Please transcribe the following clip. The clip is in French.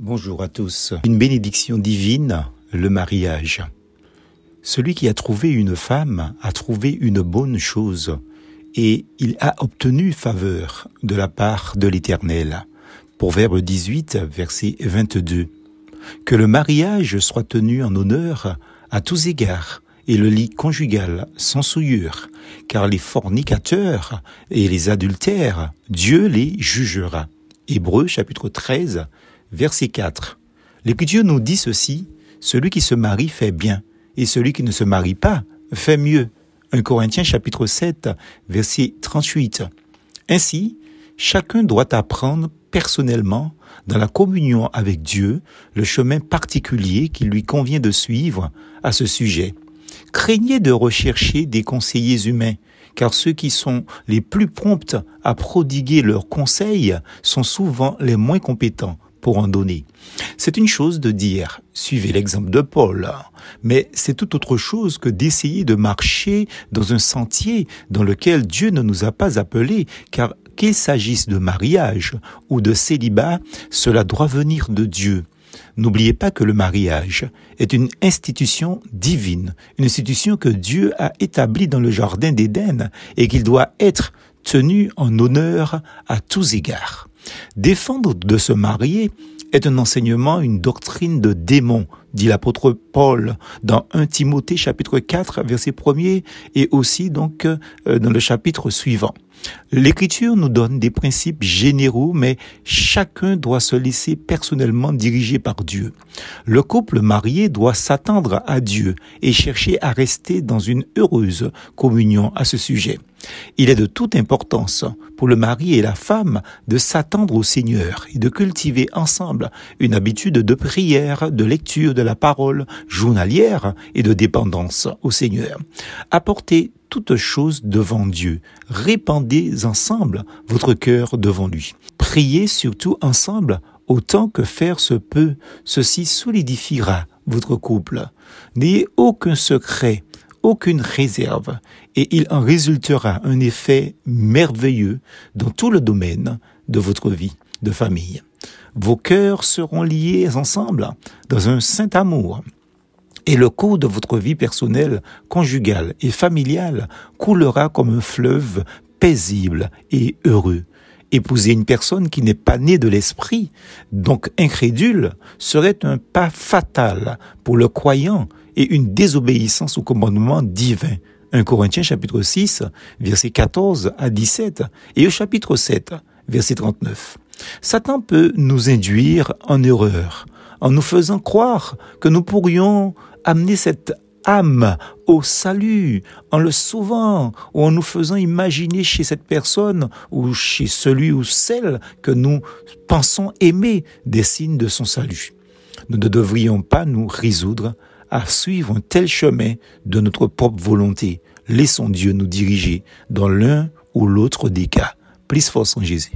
Bonjour à tous. Une bénédiction divine, le mariage. Celui qui a trouvé une femme a trouvé une bonne chose et il a obtenu faveur de la part de l'Éternel. Proverbe 18, verset 22. Que le mariage soit tenu en honneur à tous égards et le lit conjugal sans souillure, car les fornicateurs et les adultères, Dieu les jugera. Hébreu chapitre 13, verset 4. L'Écriture nous dit ceci, celui qui se marie fait bien, et celui qui ne se marie pas fait mieux. 1 Corinthiens chapitre 7, verset 38. Ainsi, chacun doit apprendre personnellement, dans la communion avec Dieu, le chemin particulier qu'il lui convient de suivre à ce sujet. Craignez de rechercher des conseillers humains, car ceux qui sont les plus prompts à prodiguer leurs conseils sont souvent les moins compétents pour en donner. C'est une chose de dire, suivez l'exemple de Paul, mais c'est tout autre chose que d'essayer de marcher dans un sentier dans lequel Dieu ne nous a pas appelés, car qu'il s'agisse de mariage ou de célibat, cela doit venir de Dieu. N'oubliez pas que le mariage est une institution divine, une institution que Dieu a établie dans le jardin d'Éden et qu'il doit être tenu en honneur à tous égards. Défendre de se marier est un enseignement, une doctrine de démon, dit l'apôtre Paul dans 1 Timothée chapitre 4 verset 1er et aussi donc euh, dans le chapitre suivant. L'écriture nous donne des principes généraux, mais chacun doit se laisser personnellement diriger par Dieu. Le couple marié doit s'attendre à Dieu et chercher à rester dans une heureuse communion à ce sujet. Il est de toute importance pour le mari et la femme de s'attendre au Seigneur et de cultiver ensemble une habitude de prière, de lecture de la parole journalière et de dépendance au Seigneur. Apportez toutes choses devant Dieu. Répandez ensemble votre cœur devant lui. Priez surtout ensemble autant que faire se peut. Ceci solidifiera votre couple. N'ayez aucun secret, aucune réserve, et il en résultera un effet merveilleux dans tout le domaine de votre vie de famille. Vos cœurs seront liés ensemble dans un saint amour et le cours de votre vie personnelle, conjugale et familiale coulera comme un fleuve paisible et heureux. Épouser une personne qui n'est pas née de l'esprit, donc incrédule, serait un pas fatal pour le croyant et une désobéissance au commandement divin. 1 Corinthiens chapitre 6, verset 14 à 17 et au chapitre 7, verset 39. Satan peut nous induire en erreur en nous faisant croire que nous pourrions amener cette âme au salut en le sauvant ou en nous faisant imaginer chez cette personne ou chez celui ou celle que nous pensons aimer des signes de son salut. Nous ne devrions pas nous résoudre à suivre un tel chemin de notre propre volonté. Laissons Dieu nous diriger dans l'un ou l'autre des cas. Plus force en Jésus.